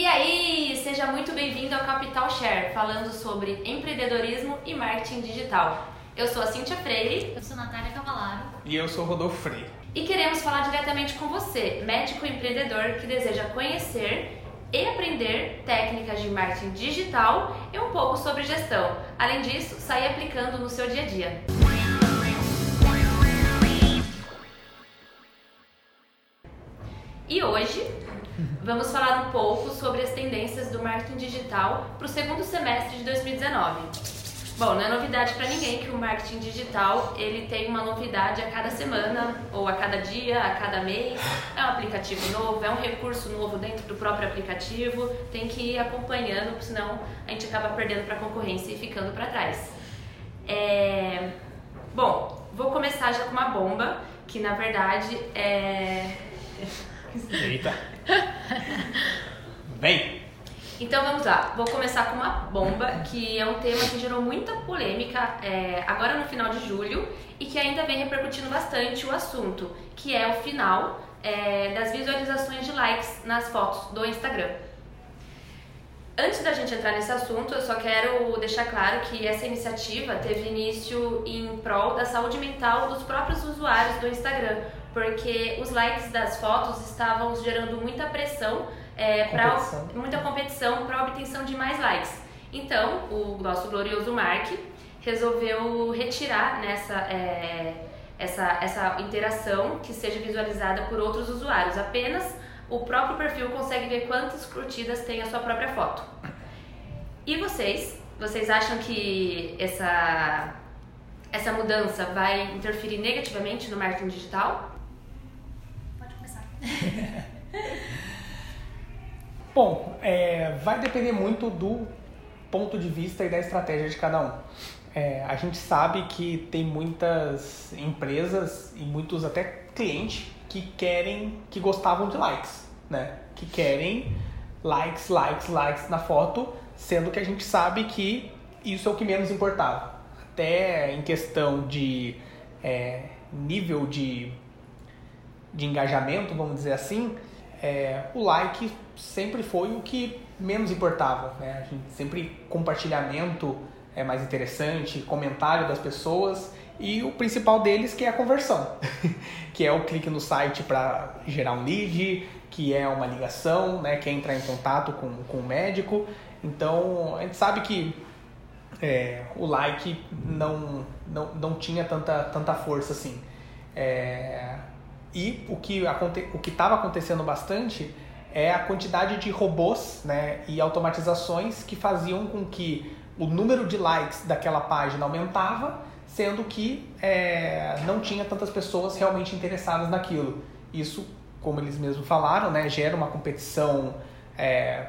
E aí, seja muito bem-vindo ao Capital Share, falando sobre empreendedorismo e marketing digital. Eu sou a Cíntia Freire. Eu sou a Natália Cavalaro. E eu sou o Rodolfo Freire. E queremos falar diretamente com você, médico empreendedor que deseja conhecer e aprender técnicas de marketing digital e um pouco sobre gestão. Além disso, sair aplicando no seu dia a dia. E hoje vamos falar um pouco sobre as tendências do marketing digital para o segundo semestre de 2019. Bom, não é novidade para ninguém que o marketing digital ele tem uma novidade a cada semana ou a cada dia, a cada mês. É um aplicativo novo, é um recurso novo dentro do próprio aplicativo. Tem que ir acompanhando, senão a gente acaba perdendo para a concorrência e ficando para trás. É... Bom, vou começar já com uma bomba que na verdade é Eita. Vem. Então vamos lá, vou começar com uma bomba, que é um tema que gerou muita polêmica é, agora no final de julho e que ainda vem repercutindo bastante o assunto, que é o final é, das visualizações de likes nas fotos do Instagram. Antes da gente entrar nesse assunto, eu só quero deixar claro que essa iniciativa teve início em prol da saúde mental dos próprios usuários do Instagram, porque os likes das fotos estavam gerando muita pressão é, para muita competição para a obtenção de mais likes. Então, o nosso glorioso Mark resolveu retirar nessa é, essa, essa interação que seja visualizada por outros usuários. Apenas o próprio perfil consegue ver quantas curtidas tem a sua própria foto. E vocês? Vocês acham que essa, essa mudança vai interferir negativamente no marketing digital? Bom, é, vai depender muito do ponto de vista e da estratégia de cada um. É, a gente sabe que tem muitas empresas e muitos até clientes que querem, que gostavam de likes, né? Que querem likes, likes, likes na foto, sendo que a gente sabe que isso é o que menos importava. Até em questão de é, nível de, de engajamento, vamos dizer assim, é, o like sempre foi o que menos importava. Né? Sempre compartilhamento é mais interessante, comentário das pessoas e o principal deles que é a conversão, que é o clique no site para gerar um lead, que é uma ligação, né, que é entrar em contato com, com o médico. Então a gente sabe que é, o like não, não, não tinha tanta, tanta força assim. É, e o que o que estava acontecendo bastante é a quantidade de robôs né, e automatizações que faziam com que o número de likes daquela página aumentava, sendo que é, não tinha tantas pessoas realmente interessadas naquilo. Isso, como eles mesmos falaram, né, gera uma competição é,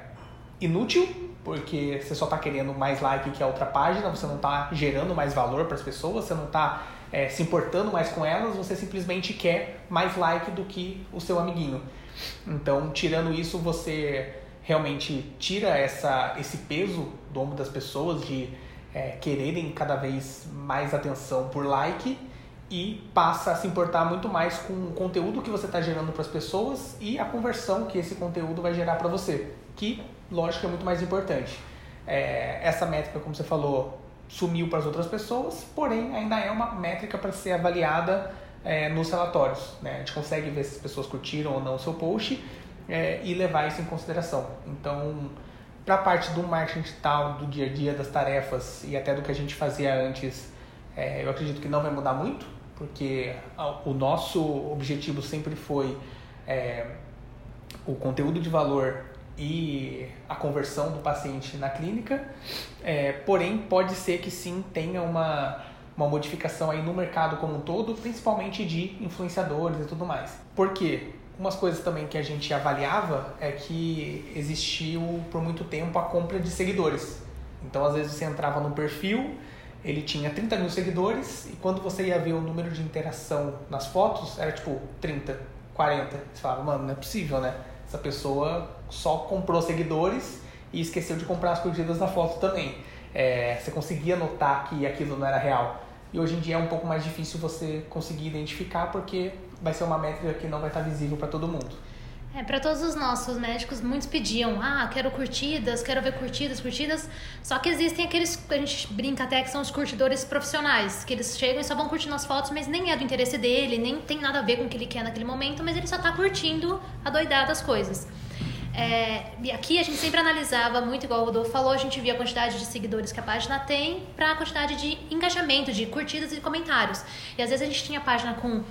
inútil, porque você só está querendo mais like que a outra página, você não está gerando mais valor para as pessoas, você não está é, se importando mais com elas, você simplesmente quer mais like do que o seu amiguinho. Então, tirando isso, você realmente tira essa, esse peso do ombro das pessoas de é, quererem cada vez mais atenção por like e passa a se importar muito mais com o conteúdo que você está gerando para as pessoas e a conversão que esse conteúdo vai gerar para você, que, lógico, é muito mais importante. É, essa métrica, como você falou, sumiu para as outras pessoas, porém ainda é uma métrica para ser avaliada é, nos relatórios. Né? A gente consegue ver se as pessoas curtiram ou não o seu post é, e levar isso em consideração. Então, para a parte do marketing digital, do dia a dia, das tarefas e até do que a gente fazia antes, é, eu acredito que não vai mudar muito, porque o nosso objetivo sempre foi é, o conteúdo de valor e a conversão do paciente na clínica, é, porém pode ser que sim tenha uma, uma modificação aí no mercado como um todo, principalmente de influenciadores e tudo mais. Por quê? Umas coisas também que a gente avaliava é que existiu por muito tempo a compra de seguidores. Então, às vezes, você entrava no perfil, ele tinha 30 mil seguidores, e quando você ia ver o número de interação nas fotos, era tipo 30, 40. Você falava, mano, não é possível, né? Essa pessoa só comprou seguidores e esqueceu de comprar as curtidas na foto também. É, você conseguia notar que aquilo não era real. E hoje em dia é um pouco mais difícil você conseguir identificar porque vai ser uma métrica que não vai estar visível para todo mundo. É, para todos os nossos médicos, muitos pediam, ah, quero curtidas, quero ver curtidas, curtidas. Só que existem aqueles, a gente brinca até que são os curtidores profissionais, que eles chegam e só vão curtindo as fotos, mas nem é do interesse dele, nem tem nada a ver com o que ele quer naquele momento, mas ele só tá curtindo a doidada das coisas. É, e aqui a gente sempre analisava muito, igual o Rodolfo falou, a gente via a quantidade de seguidores que a página tem para a quantidade de engajamento, de curtidas e comentários. E às vezes a gente tinha página com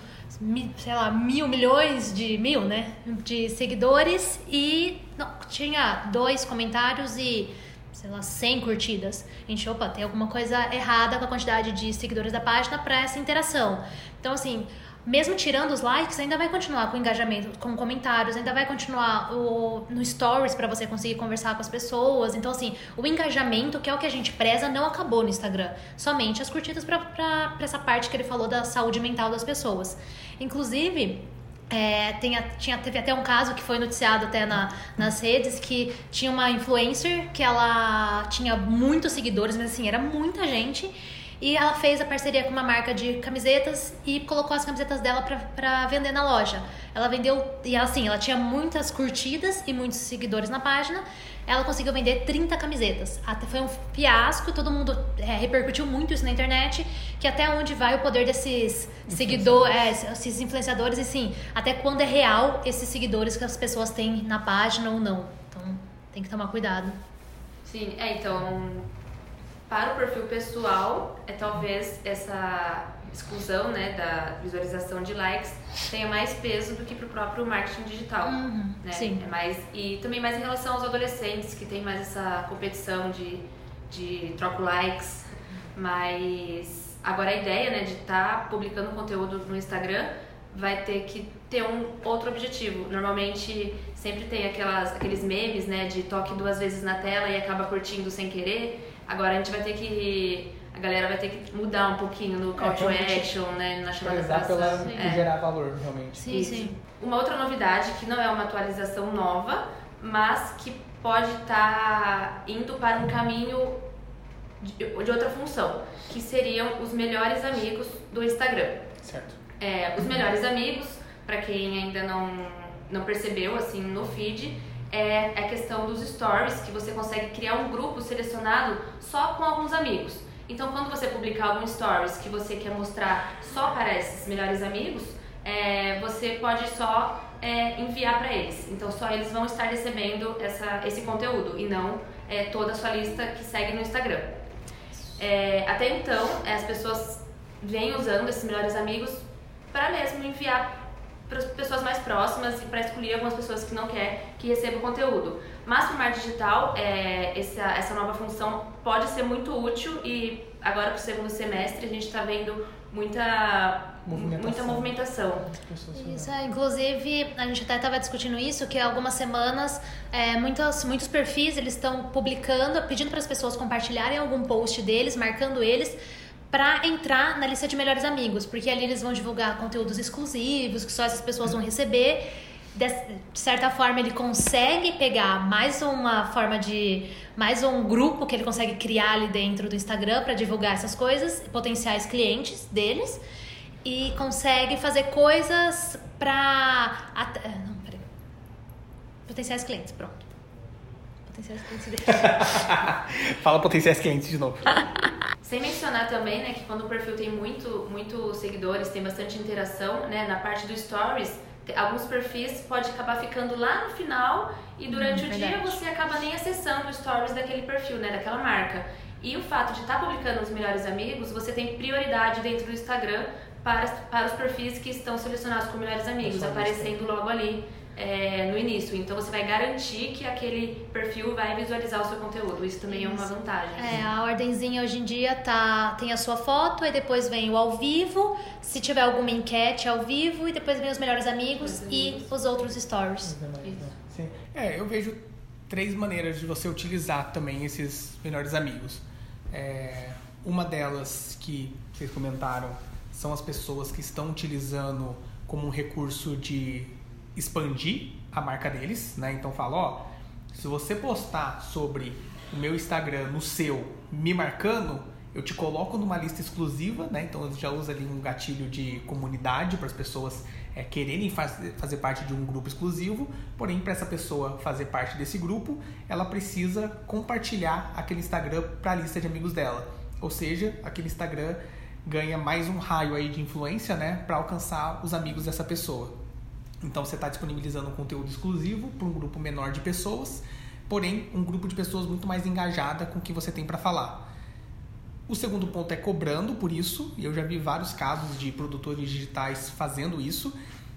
sei lá, mil milhões de mil, né? De seguidores e não, tinha dois comentários e sei lá, 100 curtidas. A gente, opa, tem alguma coisa errada com a quantidade de seguidores da página para essa interação. Então, assim, mesmo tirando os likes, ainda vai continuar com engajamento, com comentários, ainda vai continuar o, no stories para você conseguir conversar com as pessoas. Então, assim, o engajamento, que é o que a gente preza, não acabou no Instagram. Somente as curtidas para essa parte que ele falou da saúde mental das pessoas. Inclusive, é, tem, tinha, teve até um caso que foi noticiado até na, nas redes que tinha uma influencer que ela tinha muitos seguidores, mas assim, era muita gente e ela fez a parceria com uma marca de camisetas e colocou as camisetas dela para vender na loja. Ela vendeu, e assim, ela tinha muitas curtidas e muitos seguidores na página. Ela conseguiu vender 30 camisetas. Até foi um fiasco, todo mundo é, repercutiu muito isso na internet. Que até onde vai o poder desses seguidores, é, esses influenciadores, e sim, até quando é real esses seguidores que as pessoas têm na página ou não. Então tem que tomar cuidado. Sim, é, então para o perfil pessoal, é talvez essa exclusão né, da visualização de likes tenha mais peso do que para o próprio marketing digital. Uhum, né? Sim. É mais, e também mais em relação aos adolescentes, que tem mais essa competição de, de troco likes. Mas agora a ideia né, de estar tá publicando conteúdo no Instagram vai ter que ter um outro objetivo. Normalmente sempre tem aquelas, aqueles memes né, de toque duas vezes na tela e acaba curtindo sem querer. Agora a gente vai ter que. A galera vai ter que mudar um pouquinho no call é, to action, né? Na chamada para pela é. gerar valor, realmente. Sim, Isso. sim. Uma outra novidade, que não é uma atualização nova, mas que pode estar tá indo para um caminho de, de, outra função, que seriam os melhores amigos do Instagram. Certo. É, os melhores amigos, para quem ainda não, não percebeu, assim, no feed, é a questão dos stories, que você consegue criar um grupo selecionado só com alguns amigos. Então, quando você publicar algum stories que você quer mostrar só para esses melhores amigos, é, você pode só é, enviar para eles. Então, só eles vão estar recebendo essa, esse conteúdo e não é, toda a sua lista que segue no Instagram. É, até então, as pessoas vêm usando esses melhores amigos para mesmo enviar para as pessoas mais próximas e para escolher algumas pessoas que não quer que receba o conteúdo. Mas para o marketing digital, é, essa, essa nova função pode ser muito útil e agora para o segundo semestre a gente está vendo muita movimentação. muita movimentação. Isso, é, inclusive a gente até estava discutindo isso que há algumas semanas é, muitos, muitos perfis eles estão publicando, pedindo para as pessoas compartilharem algum post deles, marcando eles para entrar na lista de melhores amigos, porque ali eles vão divulgar conteúdos exclusivos que só essas pessoas vão receber. De certa forma, ele consegue pegar mais uma forma de. mais um grupo que ele consegue criar ali dentro do Instagram para divulgar essas coisas, potenciais clientes deles, e consegue fazer coisas para. Não, peraí. Potenciais clientes, pronto. Potenciais clientes. Fala potenciais clientes de novo. Sem mencionar também, né, que quando o perfil tem muito, muito seguidores, tem bastante interação, né, na parte do stories, alguns perfis pode acabar ficando lá no final e durante hum, o verdade. dia você acaba nem acessando os stories daquele perfil, né, daquela marca. E o fato de estar tá publicando os melhores amigos, você tem prioridade dentro do Instagram para, para os perfis que estão selecionados como melhores amigos, aparecendo logo ali é, no início. Então você vai garantir que aquele perfil vai visualizar o seu conteúdo. Isso também Isso. é uma vantagem. É, a ordenzinha hoje em dia tá, tem a sua foto, aí depois vem o ao vivo, se tiver alguma enquete ao vivo, e depois vem os melhores amigos os e os outros stories. Sim. É, eu vejo três maneiras de você utilizar também esses melhores amigos. É, uma delas que vocês comentaram são as pessoas que estão utilizando como um recurso de expandir a marca deles, né? Então fala, ó, se você postar sobre o meu Instagram no seu, me marcando, eu te coloco numa lista exclusiva, né? Então eu já uso ali um gatilho de comunidade para as pessoas é, quererem fazer, fazer parte de um grupo exclusivo, porém para essa pessoa fazer parte desse grupo, ela precisa compartilhar aquele Instagram para a lista de amigos dela. Ou seja, aquele Instagram ganha mais um raio aí de influência, né, para alcançar os amigos dessa pessoa. Então você está disponibilizando um conteúdo exclusivo para um grupo menor de pessoas, porém um grupo de pessoas muito mais engajada com o que você tem para falar. O segundo ponto é cobrando por isso, e eu já vi vários casos de produtores digitais fazendo isso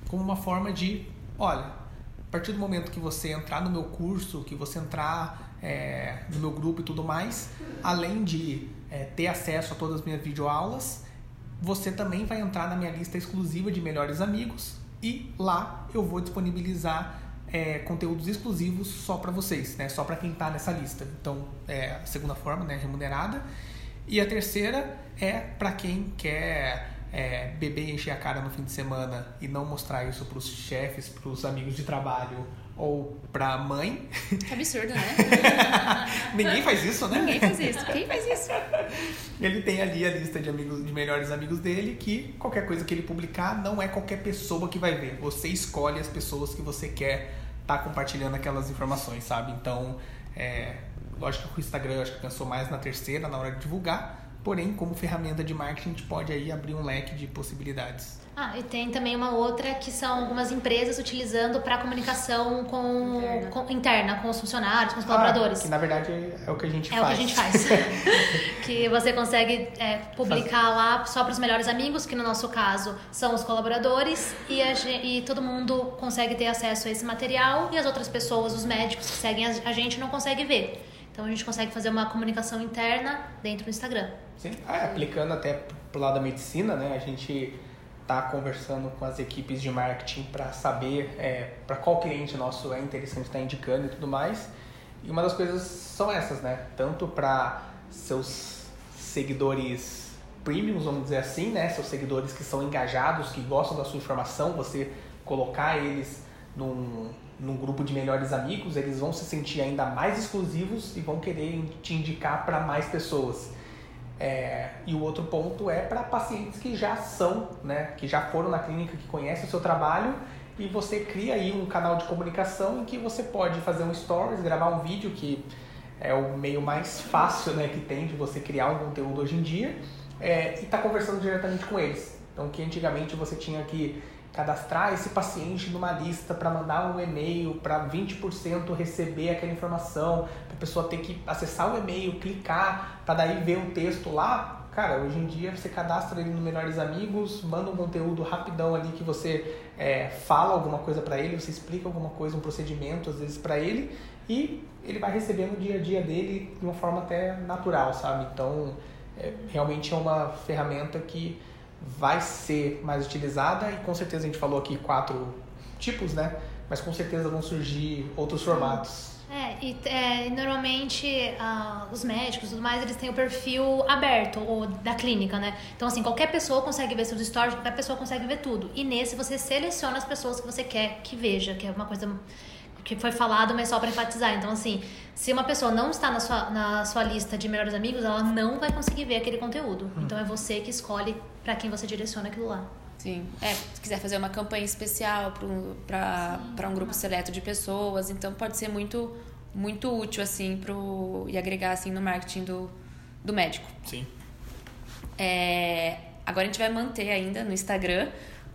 como uma forma de, olha, a partir do momento que você entrar no meu curso, que você entrar é, no meu grupo e tudo mais, além de é, ter acesso a todas as minhas videoaulas, você também vai entrar na minha lista exclusiva de melhores amigos e lá eu vou disponibilizar é, conteúdos exclusivos só para vocês, né? Só para quem está nessa lista. Então, é a segunda forma, né? Remunerada. E a terceira é para quem quer é, beber e encher a cara no fim de semana e não mostrar isso para os chefes, para os amigos de trabalho ou para a mãe. Que absurdo, né? Ninguém faz isso, né? Ninguém faz isso. Quem faz isso? Ele tem ali a lista de amigos, de melhores amigos dele, que qualquer coisa que ele publicar não é qualquer pessoa que vai ver. Você escolhe as pessoas que você quer estar tá compartilhando aquelas informações, sabe? Então, é, Lógico que o Instagram acho que pensou mais na terceira, na hora de divulgar, porém, como ferramenta de marketing, a gente pode aí abrir um leque de possibilidades. Ah, e tem também uma outra que são algumas empresas utilizando para comunicação com interna. com interna. com os funcionários, com os colaboradores. Ah, que na verdade é o que a gente é faz. É o que a gente faz. que você consegue é, publicar lá só para os melhores amigos, que no nosso caso são os colaboradores, e, a, e todo mundo consegue ter acesso a esse material e as outras pessoas, os médicos que seguem a, a gente, não conseguem ver. Então a gente consegue fazer uma comunicação interna dentro do Instagram. Sim, ah, aplicando até pro lado da medicina, né? A gente tá conversando com as equipes de marketing para saber é, para qual cliente nosso é interessante estar tá indicando e tudo mais. E uma das coisas são essas, né? Tanto para seus seguidores premiums, vamos dizer assim, né? Seus seguidores que são engajados, que gostam da sua informação, você colocar eles num, num grupo de melhores amigos, eles vão se sentir ainda mais exclusivos e vão querer te indicar para mais pessoas. É, e o outro ponto é para pacientes que já são, né, que já foram na clínica, que conhecem o seu trabalho e você cria aí um canal de comunicação em que você pode fazer um stories, gravar um vídeo que é o meio mais fácil né, que tem de você criar um conteúdo hoje em dia é, e estar tá conversando diretamente com eles. Então, que antigamente você tinha que cadastrar esse paciente numa lista para mandar um e-mail para 20% receber aquela informação, para a pessoa ter que acessar o e-mail, clicar, para daí ver o texto lá. Cara, hoje em dia você cadastra ele no Melhores Amigos, manda um conteúdo rapidão ali que você é, fala alguma coisa para ele, você explica alguma coisa, um procedimento às vezes para ele e ele vai receber no dia a dia dele de uma forma até natural, sabe? Então, é, realmente é uma ferramenta que vai ser mais utilizada e com certeza a gente falou aqui quatro tipos, né? Mas com certeza vão surgir outros formatos. É, e é, normalmente uh, os médicos e tudo mais, eles têm o perfil aberto ou da clínica, né? Então, assim, qualquer pessoa consegue ver seus stories, qualquer pessoa consegue ver tudo. E nesse você seleciona as pessoas que você quer que veja, que é uma coisa que foi falado, mas só para enfatizar. Então, assim, se uma pessoa não está na sua, na sua lista de melhores amigos, ela não vai conseguir ver aquele conteúdo. Hum. Então, é você que escolhe para quem você direciona aquilo lá. Sim. É, se quiser fazer uma campanha especial para um grupo seleto de pessoas, então pode ser muito muito útil assim pro e agregar assim no marketing do, do médico. Sim. É, agora a gente vai manter ainda no Instagram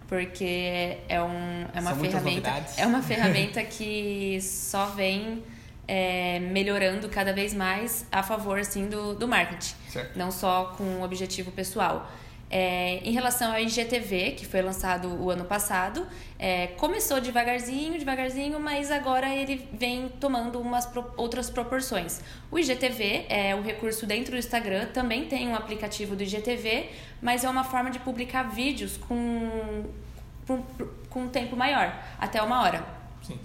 porque é, um, é uma São ferramenta é uma ferramenta que só vem é, melhorando cada vez mais a favor assim do, do marketing. Certo. não só com o objetivo pessoal é, em relação ao IGTV, que foi lançado o ano passado, é, começou devagarzinho, devagarzinho, mas agora ele vem tomando umas pro, outras proporções. O IGTV é o recurso dentro do Instagram, também tem um aplicativo do IGTV, mas é uma forma de publicar vídeos com, com, com um tempo maior, até uma hora. Sim.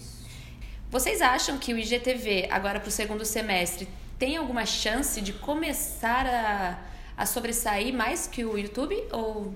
Vocês acham que o IGTV, agora para o segundo semestre, tem alguma chance de começar a a sobressair mais que o YouTube ou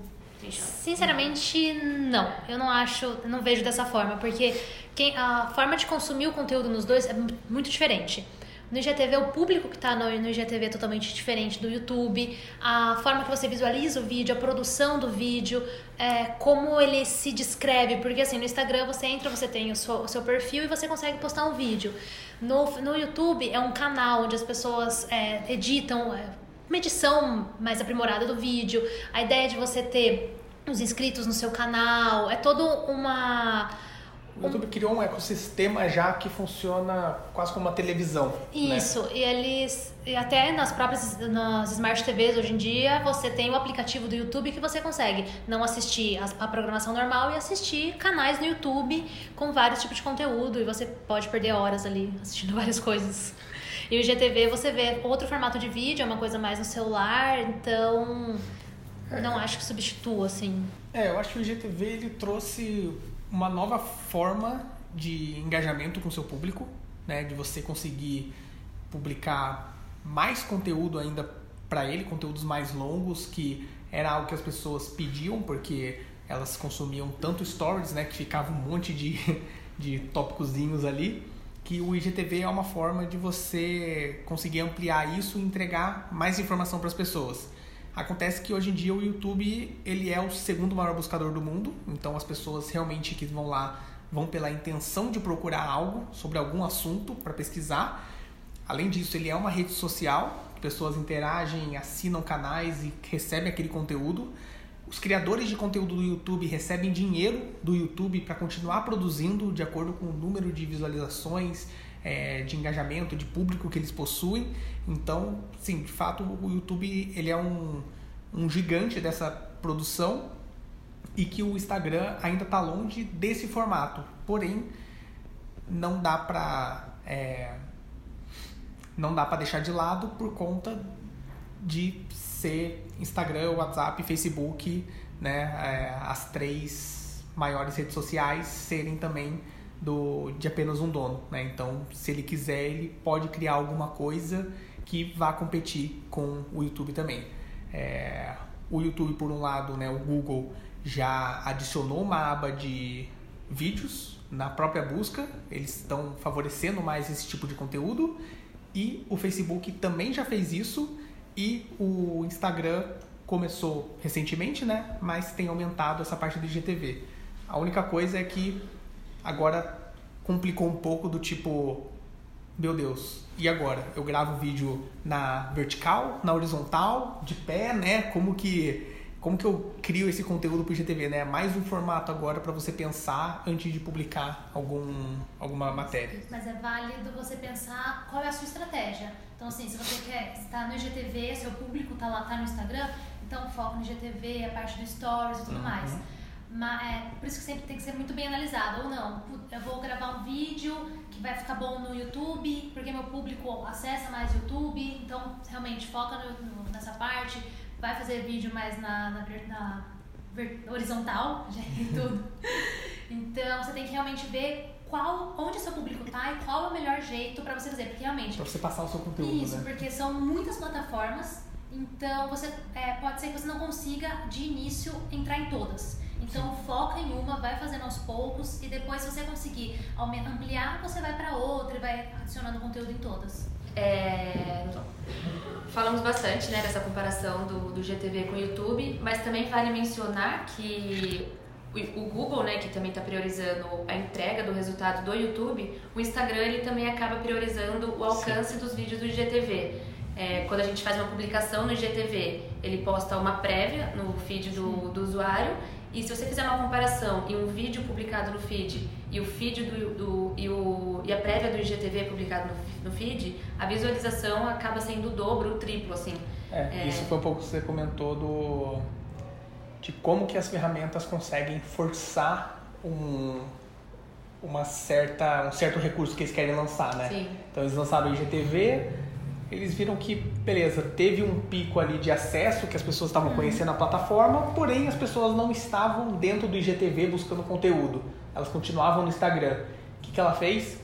Sinceramente, não. Eu não acho, não vejo dessa forma, porque quem, a forma de consumir o conteúdo nos dois é muito diferente. No IGTV, o público que está no, no IGTV é totalmente diferente do YouTube. A forma que você visualiza o vídeo, a produção do vídeo, é, como ele se descreve. Porque assim, no Instagram você entra, você tem o seu, o seu perfil e você consegue postar um vídeo. No, no YouTube é um canal onde as pessoas é, editam é, uma edição mais aprimorada do vídeo. A ideia de você ter os inscritos no seu canal, é todo uma o YouTube criou um ecossistema já que funciona quase como uma televisão. Né? Isso, né? e eles. E até nas próprias nas Smart TVs hoje em dia, você tem o aplicativo do YouTube que você consegue não assistir a, a programação normal e assistir canais no YouTube com vários tipos de conteúdo. E você pode perder horas ali assistindo várias coisas. E o GTV você vê outro formato de vídeo, é uma coisa mais no celular, então. É. Não acho que substitua, assim. É, eu acho que o IGTV ele trouxe uma nova forma de engajamento com o seu público, né? De você conseguir publicar mais conteúdo ainda para ele, conteúdos mais longos, que era algo que as pessoas pediam, porque elas consumiam tanto stories, né? Que ficava um monte de, de tópicozinhos ali, que o IGTV é uma forma de você conseguir ampliar isso e entregar mais informação para as pessoas. Acontece que hoje em dia o YouTube ele é o segundo maior buscador do mundo, então as pessoas realmente que vão lá vão pela intenção de procurar algo sobre algum assunto para pesquisar. Além disso, ele é uma rede social, pessoas interagem, assinam canais e recebem aquele conteúdo. Os criadores de conteúdo do YouTube recebem dinheiro do YouTube para continuar produzindo de acordo com o número de visualizações, é, de engajamento, de público que eles possuem. Então, sim, de fato, o YouTube ele é um, um gigante dessa produção e que o Instagram ainda está longe desse formato. Porém, não dá para é, não dá para deixar de lado por conta de ser Instagram, WhatsApp, Facebook, né, é, as três maiores redes sociais serem também do, de apenas um dono. Né? Então, se ele quiser, ele pode criar alguma coisa que vá competir com o YouTube também. É, o YouTube, por um lado, né, o Google já adicionou uma aba de vídeos na própria busca, eles estão favorecendo mais esse tipo de conteúdo. E o Facebook também já fez isso e o Instagram começou recentemente, né? Mas tem aumentado essa parte do IGTV. A única coisa é que Agora complicou um pouco do tipo, meu Deus, e agora? Eu gravo vídeo na vertical, na horizontal, de pé, né? Como que como que eu crio esse conteúdo para o IGTV, né? Mais um formato agora para você pensar antes de publicar algum, alguma matéria. Mas é válido você pensar qual é a sua estratégia. Então, assim, se você quer estar no IGTV, seu público está lá, tá no Instagram, então foca no IGTV, a parte do Stories e tudo uhum. mais. Mas, é, por isso que sempre tem que ser muito bem analisado. Ou não, eu vou gravar um vídeo que vai ficar bom no YouTube, porque meu público acessa mais YouTube, então realmente foca no, no, nessa parte, vai fazer vídeo mais na, na, na horizontal, já tudo. Então você tem que realmente ver qual, onde seu público está e qual é o melhor jeito para você fazer, porque realmente. Para você passar o seu conteúdo. Isso, né? porque são muitas plataformas, então você é, pode ser que você não consiga de início entrar em todas. Então foca em uma, vai fazendo aos poucos e depois se você conseguir ampliar, você vai para outra e vai adicionando conteúdo em todas. É, falamos bastante né, dessa comparação do, do GTV com o YouTube, mas também vale mencionar que o, Google, né, que também está priorizando a entrega do resultado do YouTube, o Instagram ele também acaba priorizando o alcance Sim. dos vídeos do IGTV. É, quando a gente faz uma publicação no IGTV, ele posta uma prévia no feed do, do usuário e se você fizer uma comparação e um vídeo publicado no feed e o feed do, do e, o, e a prévia do IGTV publicado no, no feed, a visualização acaba sendo o dobro, o triplo, assim. É, é... isso foi um pouco que você comentou do de como que as ferramentas conseguem forçar um uma certa um certo recurso que eles querem lançar, né? Sim. Então eles lançaram o IGTV, eles viram que, beleza, teve um pico ali de acesso, que as pessoas estavam uhum. conhecendo a plataforma, porém as pessoas não estavam dentro do IGTV buscando conteúdo. Elas continuavam no Instagram. O que, que ela fez?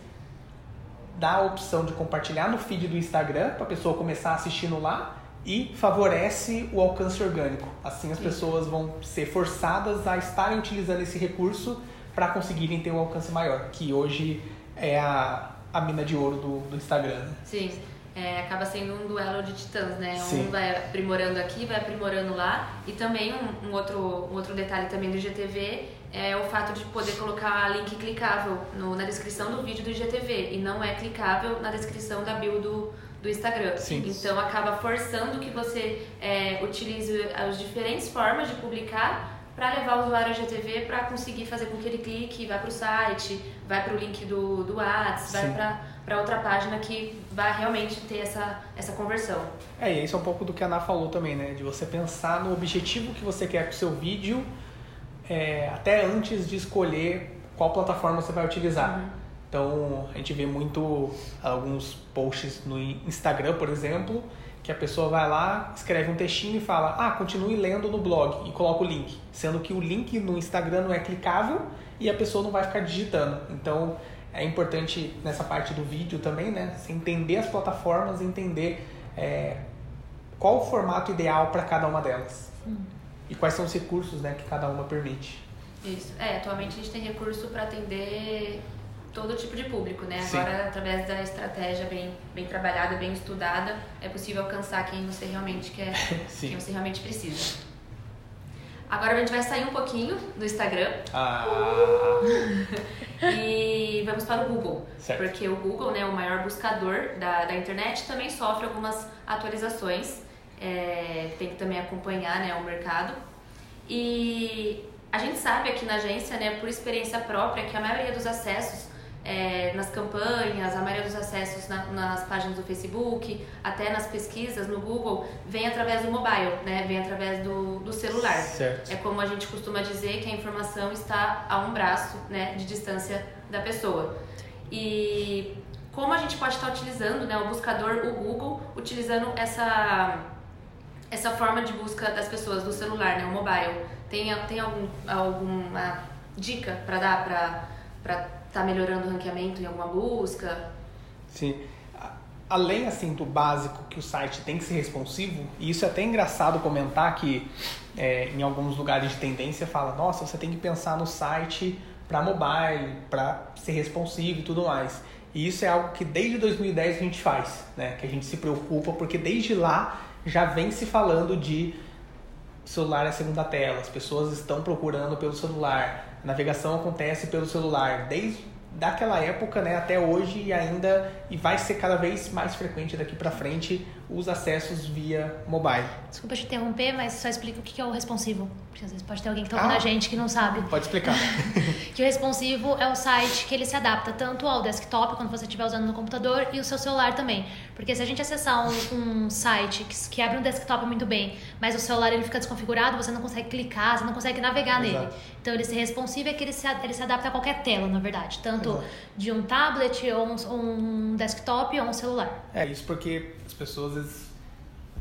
Dá a opção de compartilhar no feed do Instagram para a pessoa começar assistindo lá e favorece o alcance orgânico. Assim as Sim. pessoas vão ser forçadas a estarem utilizando esse recurso para conseguirem ter um alcance maior, que hoje é a a mina de ouro do, do Instagram. Né? Sim. É, acaba sendo um duelo de titãs, né? Sim. Um vai aprimorando aqui, vai aprimorando lá. E também um, um outro, um outro detalhe também do IGTV é o fato de poder colocar link clicável no, na descrição do vídeo do IGTV e não é clicável na descrição da bio do, do Instagram. Sim. Então acaba forçando que você é, utilize as diferentes formas de publicar para levar o usuário ao IGTV para conseguir fazer com que ele clique, vá para o site, vai para o link do, do Sim. vai para outra página que vai realmente ter essa, essa conversão. É, e isso é um pouco do que a Ana falou também, né? De você pensar no objetivo que você quer com o seu vídeo é, até antes de escolher qual plataforma você vai utilizar. Então, a gente vê muito alguns posts no Instagram, por exemplo, que a pessoa vai lá, escreve um textinho e fala: "Ah, continue lendo no blog" e coloca o link, sendo que o link no Instagram não é clicável e a pessoa não vai ficar digitando. Então, é importante nessa parte do vídeo também, né? Você entender as plataformas, entender é, qual o formato ideal para cada uma delas e quais são os recursos, né, que cada uma permite. Isso. É, atualmente a gente tem recurso para atender todo tipo de público, né? Sim. Agora, através da estratégia bem, bem trabalhada, bem estudada, é possível alcançar quem você realmente quer, Sim. quem você realmente precisa. Agora a gente vai sair um pouquinho do Instagram Ah, e vamos para o Google. Certo. Porque o Google, né, o maior buscador da, da internet, também sofre algumas atualizações. É, tem que também acompanhar né, o mercado. E a gente sabe aqui na agência, né, por experiência própria, que a maioria dos acessos é, nas campanhas, a maioria dos acessos na- nas páginas do Facebook, até nas pesquisas no Google, vem através do mobile, né, vem através do, do celular. Certo. É como a gente costuma dizer que a informação está a um braço né, de distância da pessoa. E como a gente pode estar utilizando né, o buscador, o Google, utilizando essa, essa forma de busca das pessoas do celular, né, o mobile. Tem, tem algum, alguma dica para dar para estar melhorando o ranqueamento em alguma busca? Sim. Além assim do básico que o site tem que ser responsivo, e isso é até engraçado comentar que é, em alguns lugares de tendência fala, nossa, você tem que pensar no site para mobile, para ser responsivo e tudo mais. E isso é algo que desde 2010 a gente faz, né? Que a gente se preocupa porque desde lá já vem se falando de celular é segunda tela, as pessoas estão procurando pelo celular, navegação acontece pelo celular, desde daquela época né, até hoje e ainda e vai ser cada vez mais frequente daqui para frente os acessos via mobile. Desculpa te interromper, mas só explica o que é o responsivo. Porque às vezes pode ter alguém que tá ouvindo Ah. a gente que não sabe. Pode explicar? Que o responsivo é o site que ele se adapta tanto ao desktop, quando você estiver usando no computador, e o seu celular também. Porque se a gente acessar um, um site que, que abre um desktop muito bem, mas o celular ele fica desconfigurado, você não consegue clicar, você não consegue navegar Exato. nele. Então ele ser responsivo é que ele se, ele se adapta a qualquer tela, na verdade. Tanto Exato. de um tablet, ou um, um desktop, ou um celular. É isso porque as pessoas às vezes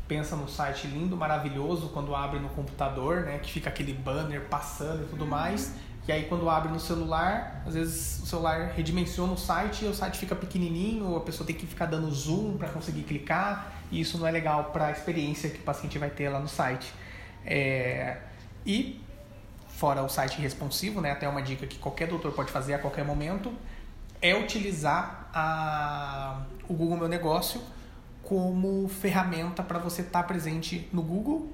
pensam no site lindo, maravilhoso quando abre no computador, né, que fica aquele banner passando e tudo mais. E aí quando abre no celular, às vezes o celular redimensiona o site e o site fica pequenininho, a pessoa tem que ficar dando zoom para conseguir clicar, e isso não é legal para a experiência que o paciente vai ter lá no site. É, E fora o site responsivo, né, até uma dica que qualquer doutor pode fazer a qualquer momento, é utilizar a, o Google Meu Negócio como ferramenta para você estar presente no Google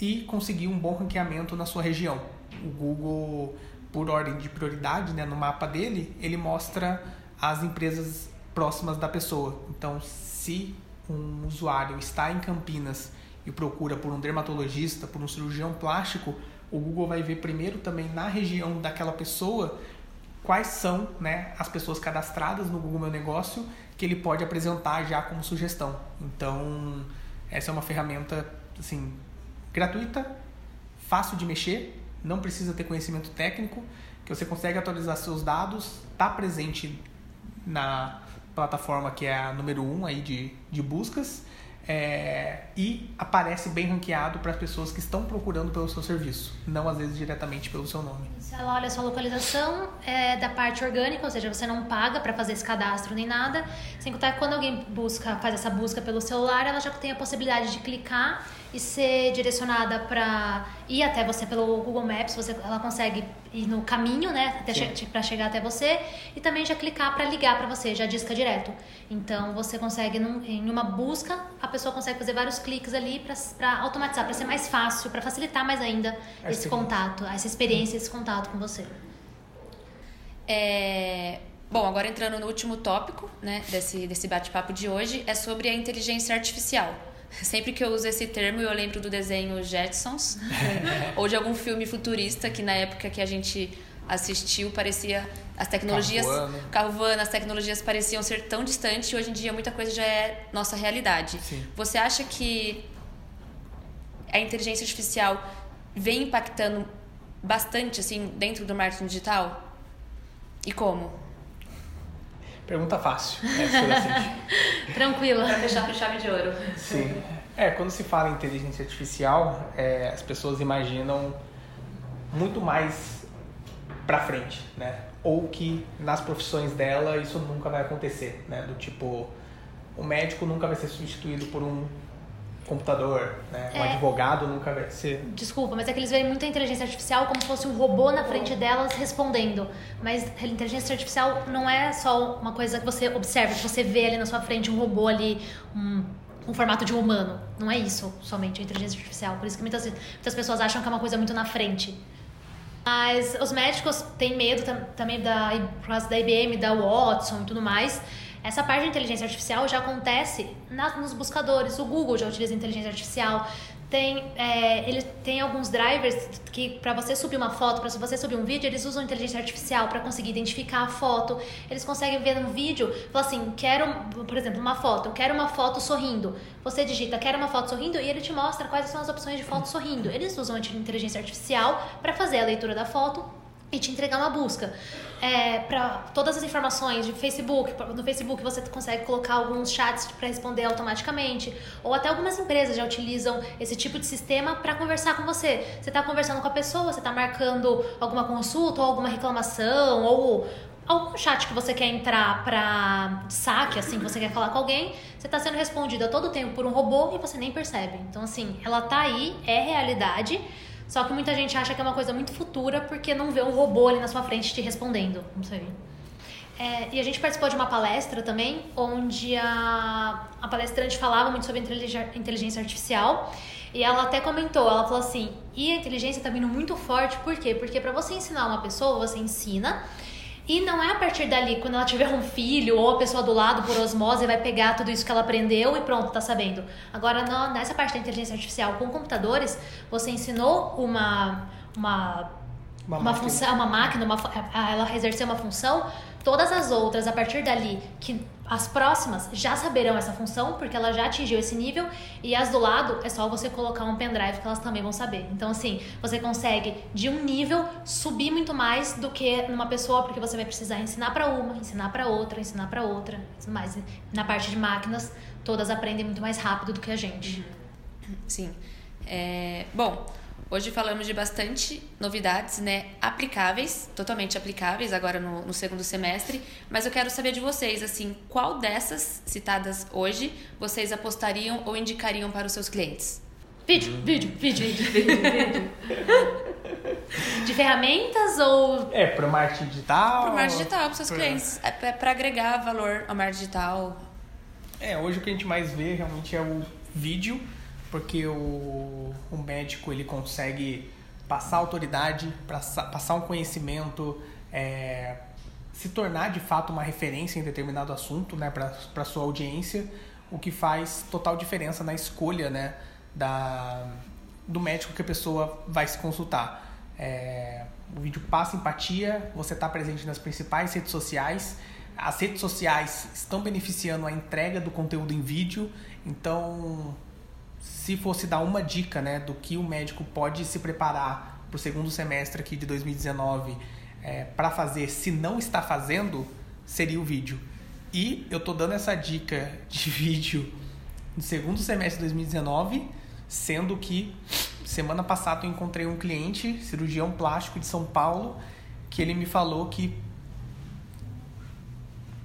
e conseguir um bom ranqueamento na sua região. O Google, por ordem de prioridade, né, no mapa dele, ele mostra as empresas próximas da pessoa. Então, se um usuário está em Campinas e procura por um dermatologista, por um cirurgião plástico, o Google vai ver primeiro também na região daquela pessoa quais são né, as pessoas cadastradas no Google Meu Negócio que ele pode apresentar já como sugestão. Então, essa é uma ferramenta assim, gratuita, fácil de mexer, não precisa ter conhecimento técnico, que você consegue atualizar seus dados, está presente na plataforma que é a número 1 um aí de, de buscas é, e aparece bem ranqueado para as pessoas que estão procurando pelo seu serviço, não às vezes diretamente pelo seu nome. Se ela olha a sua localização é da parte orgânica, ou seja, você não paga para fazer esse cadastro nem nada. Sem contar que quando alguém busca, faz essa busca pelo celular, ela já tem a possibilidade de clicar e ser direcionada para ir até você pelo Google Maps. Você, ela consegue ir no caminho, né, che para chegar até você, e também já clicar para ligar para você, já disca direto. Então você consegue num, em uma busca, a pessoa consegue fazer vários cliques ali para automatizar, para ser mais fácil, para facilitar mais ainda A esse contato, essa experiência, esse contato com você. É, Bom, agora entrando no último tópico né, desse, desse bate-papo de hoje, é sobre a inteligência artificial. Sempre que eu uso esse termo, eu lembro do desenho Jetsons, ou de algum filme futurista que na época que a gente assistiu parecia as tecnologias voando, as tecnologias pareciam ser tão distantes e hoje em dia muita coisa já é nossa realidade. Sim. Você acha que a inteligência artificial vem impactando bastante assim dentro do marketing digital? E como? Pergunta fácil. Senti. Tranquila. Pra fechar com chave de ouro. Sim. É, quando se fala em inteligência artificial, é, as pessoas imaginam muito mais pra frente, né? Ou que nas profissões dela isso nunca vai acontecer, né? Do tipo, o médico nunca vai ser substituído por um computador, né? Um É. advogado nunca vai ser. Desculpa, mas é que eles veem muita inteligência artificial como se fosse um robô na frente delas respondendo. Mas a inteligência artificial não é só uma coisa que você observa, que você vê ali na sua frente um robô ali, um, um formato de um humano. Não é isso somente a inteligência artificial. Por isso que muitas, muitas pessoas acham que é uma coisa muito na frente. Mas os médicos têm medo tam- também da, por causa da IBM, da Watson e tudo mais. Essa parte de inteligência artificial já acontece na- nos buscadores. O Google já utiliza inteligência artificial. Tem, é, ele tem alguns drivers que para você subir uma foto, para você subir um vídeo, eles usam inteligência artificial para conseguir identificar a foto. Eles conseguem ver no vídeo, falar assim, quero, por exemplo, uma foto, eu quero uma foto sorrindo. Você digita, quero uma foto sorrindo e ele te mostra quais são as opções de foto sorrindo. Eles usam a inteligência artificial para fazer a leitura da foto e te entregar uma busca. É, para todas as informações de Facebook, no Facebook você consegue colocar alguns chats para responder automaticamente, ou até algumas empresas já utilizam esse tipo de sistema para conversar com você. Você está conversando com a pessoa, você está marcando alguma consulta ou alguma reclamação ou algum chat que você quer entrar para saque, assim, que você quer falar com alguém, você está sendo respondido a todo tempo por um robô e você nem percebe. Então, assim, ela tá aí, é realidade, só que muita gente acha que é uma coisa muito futura porque não vê um robô ali na sua frente te respondendo. Não sei. É, e a gente participou de uma palestra também, onde a, a palestrante falava muito sobre inteligência artificial. E ela até comentou, ela falou assim, e a inteligência tá vindo muito forte, por quê? Porque para você ensinar uma pessoa, você ensina, e não é a partir dali, quando ela tiver um filho ou a pessoa do lado por osmose vai pegar tudo isso que ela aprendeu e pronto, tá sabendo. Agora, na- nessa parte da inteligência artificial com computadores, você ensinou uma, uma Uma uma, máquina. função, uma máquina, uma, ela exercer uma função, todas as outras a partir dali, que as próximas já saberão essa função, porque ela já atingiu esse nível, e as do lado é só você colocar um pendrive que elas também vão saber. Então, assim, você consegue de um nível subir muito mais do que numa pessoa, porque você vai precisar ensinar para uma, ensinar para outra, ensinar para outra, mas na parte de máquinas, todas aprendem muito mais rápido do que a gente. Sim. É, bom, hoje falamos de bastante novidades, né? Aplicáveis, totalmente aplicáveis agora no, no segundo semestre. Mas eu quero saber de vocês, assim, qual dessas citadas hoje vocês apostariam ou indicariam para os seus clientes? Vídeo, vídeo, vídeo, vídeo. De ferramentas ou É, pro marketing digital. Para o marketing digital, para os seus pra- clientes. É para agregar valor ao marketing digital. É, hoje o que a gente mais vê realmente é o vídeo, porque o, o médico ele consegue passar autoridade, passa- passar um conhecimento, é, se tornar de fato uma referência em determinado assunto né, para sua audiência, o que faz total diferença na escolha né, da, do médico que a pessoa vai se consultar. É, o vídeo passa empatia, você está presente nas principais redes sociais. As redes sociais estão beneficiando a entrega do conteúdo em vídeo, então se fosse dar uma dica né, do que o médico pode se preparar para o segundo semestre aqui de 2019 para fazer, se não está fazendo, seria o vídeo. E eu tô dando essa dica de vídeo no segundo semestre de 2019, sendo que semana passada eu encontrei um cliente, cirurgião plástico de São Paulo, que ele me falou que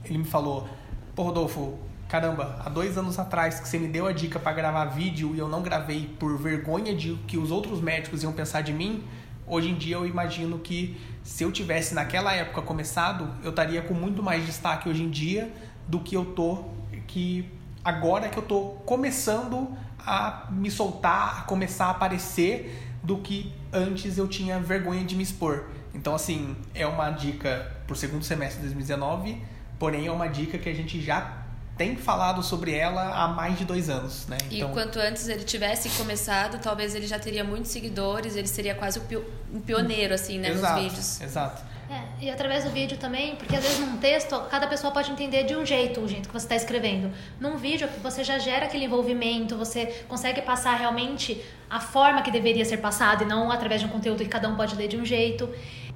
ele me falou, pô Rodolfo, caramba, há dois anos atrás que você me deu a dica para gravar vídeo e eu não gravei por vergonha de que os outros médicos iam pensar de mim, Hoje em dia eu imagino que se eu tivesse naquela época começado, eu estaria com muito mais destaque hoje em dia do que eu tô que agora que eu tô começando a me soltar, a começar a aparecer do que antes eu tinha vergonha de me expor. Então assim, é uma dica pro segundo semestre de 2019, porém é uma dica que a gente já tem falado sobre ela há mais de dois anos, né? Então... E quanto antes ele tivesse começado, talvez ele já teria muitos seguidores, ele seria quase um pioneiro, assim, né, exato, nos vídeos. Exato. É, e através do vídeo também, porque às vezes num texto, cada pessoa pode entender de um jeito o jeito que você está escrevendo. Num vídeo, você já gera aquele envolvimento, você consegue passar realmente a forma que deveria ser passada e não através de um conteúdo que cada um pode ler de um jeito.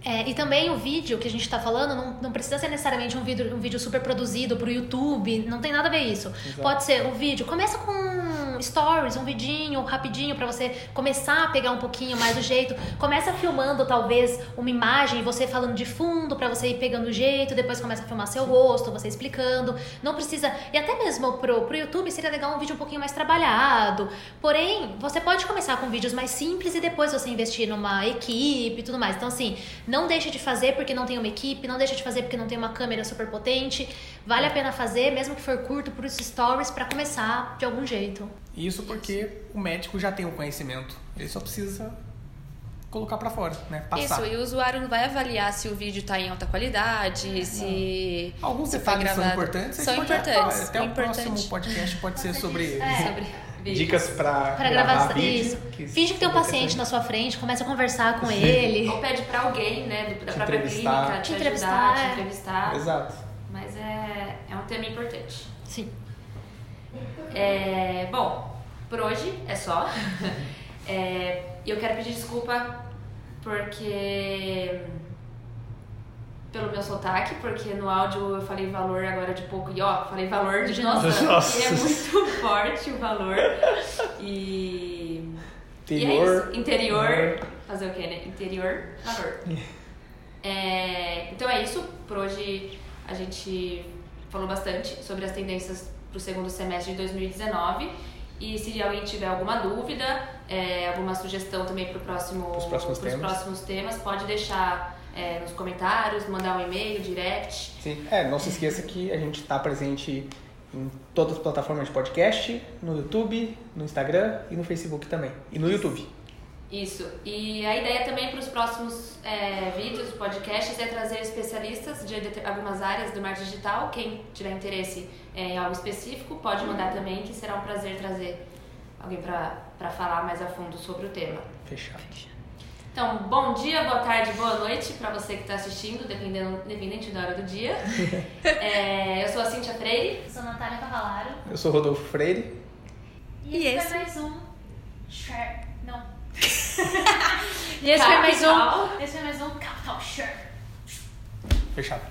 É, e também o vídeo que a gente está falando não, não precisa ser necessariamente um vídeo, um vídeo super produzido para o YouTube, não tem nada a ver isso. Exato. Pode ser um vídeo, começa com stories, um vidinho rapidinho para você começar a pegar um pouquinho mais o jeito. Começa filmando talvez uma imagem, você falando de fundo para você ir pegando o jeito, depois começa a filmar seu rosto, você explicando. Não precisa, e até mesmo pro, pro YouTube seria legal um vídeo um pouquinho mais trabalhado. Porém, você pode começar com vídeos mais simples e depois você investir numa equipe e tudo mais. Então assim, não deixa de fazer porque não tem uma equipe, não deixa de fazer porque não tem uma câmera super potente. Vale a pena fazer, mesmo que for curto, por os stories para começar de algum jeito. Isso porque o médico já tem o conhecimento. Ele só precisa colocar para fora, né? Passar. Isso, e o usuário não vai avaliar se o vídeo está em alta qualidade, se. Alguns detalhes são importantes. São importantes. Até é o próximo podcast pode ser sobre, é. sobre dicas para gravar, gravar vídeo. Isso. Que Finge que tem um paciente na sua frente, começa a conversar com ele. Ou pede para alguém, né, da própria clínica, te, te entrevistar, ajudar, te entrevistar. Exato. Mas é, é um tema importante. Sim. É, bom, por hoje é só. É, eu quero pedir desculpa porque pelo meu sotaque, porque no áudio eu falei valor agora de pouco e ó, falei valor de nossa, nossa. é muito forte o valor. E interior, e é isso. interior, fazer o que, né? Interior, valor. É, então é isso, por hoje a gente falou bastante sobre as tendências para o segundo semestre de 2019. E se alguém tiver alguma dúvida, é, alguma sugestão também para próximo, os próximos, temas. próximos temas, pode deixar é, nos comentários, mandar um e-mail, direct. Sim, é, não se esqueça que a gente está presente em todas as plataformas de podcast, no YouTube, no Instagram e no Facebook também. E no YouTube. Isso. E a ideia também para os próximos é, vídeos, podcasts, é trazer especialistas de algumas áreas do marketing digital. Quem tiver interesse em algo específico, pode mandar também, que será um prazer trazer alguém para falar mais a fundo sobre o tema. Fechado. Então, bom dia, boa tarde, boa noite para você que está assistindo, dependendo, dependente da hora do dia. é, eu sou a Cintia Freire. Eu sou a Natália Cavalaro. Eu sou Rodolfo Freire. E, e esse, foi mais um... Não. e esse foi mais um. Esse foi mais um Capital Share. Fechado.